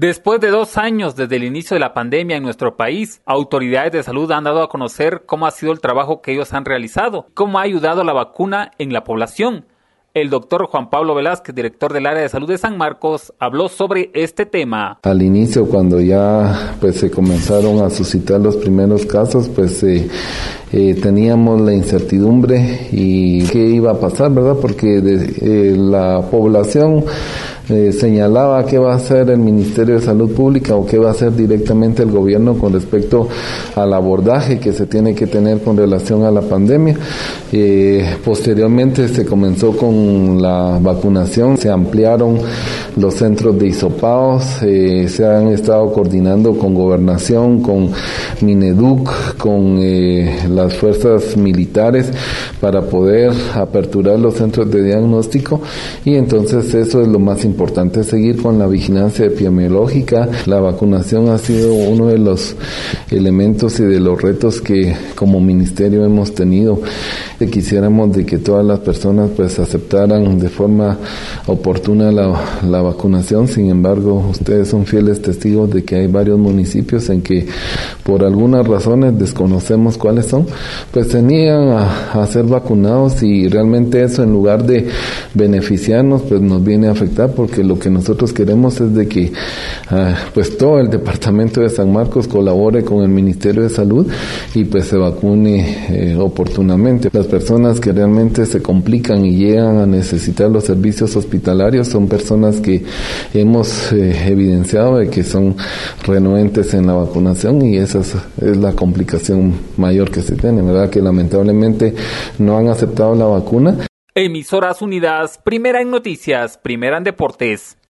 Después de dos años desde el inicio de la pandemia en nuestro país, autoridades de salud han dado a conocer cómo ha sido el trabajo que ellos han realizado, cómo ha ayudado la vacuna en la población. El doctor Juan Pablo Velázquez, director del área de salud de San Marcos, habló sobre este tema. Al inicio, cuando ya pues se comenzaron a suscitar los primeros casos, pues eh, eh, teníamos la incertidumbre y qué iba a pasar, ¿verdad? Porque de, eh, la población eh, señalaba qué va a hacer el Ministerio de Salud Pública o qué va a hacer directamente el gobierno con respecto al abordaje que se tiene que tener con relación a la pandemia. Eh, posteriormente se comenzó con la vacunación, se ampliaron los centros de isopados, eh, se han estado coordinando con gobernación, con Mineduc, con las fuerzas militares para poder aperturar los centros de diagnóstico y entonces eso es lo más importante importante seguir con la vigilancia epidemiológica. La vacunación ha sido uno de los elementos y de los retos que como ministerio hemos tenido. Quisiéramos de que todas las personas pues aceptaran de forma oportuna la, la vacunación. Sin embargo, ustedes son fieles testigos de que hay varios municipios en que por algunas razones desconocemos cuáles son, pues tenían a, a ser vacunados y realmente eso en lugar de beneficiarnos pues nos viene a afectar porque lo que nosotros queremos es de que ah, pues todo el departamento de San Marcos colabore con el Ministerio de Salud y pues se vacune eh, oportunamente. Personas que realmente se complican y llegan a necesitar los servicios hospitalarios son personas que hemos eh, evidenciado de que son renuentes en la vacunación y esa es, es la complicación mayor que se tiene, ¿verdad? Que lamentablemente no han aceptado la vacuna Emisoras Unidas, primera en noticias, primera en deportes.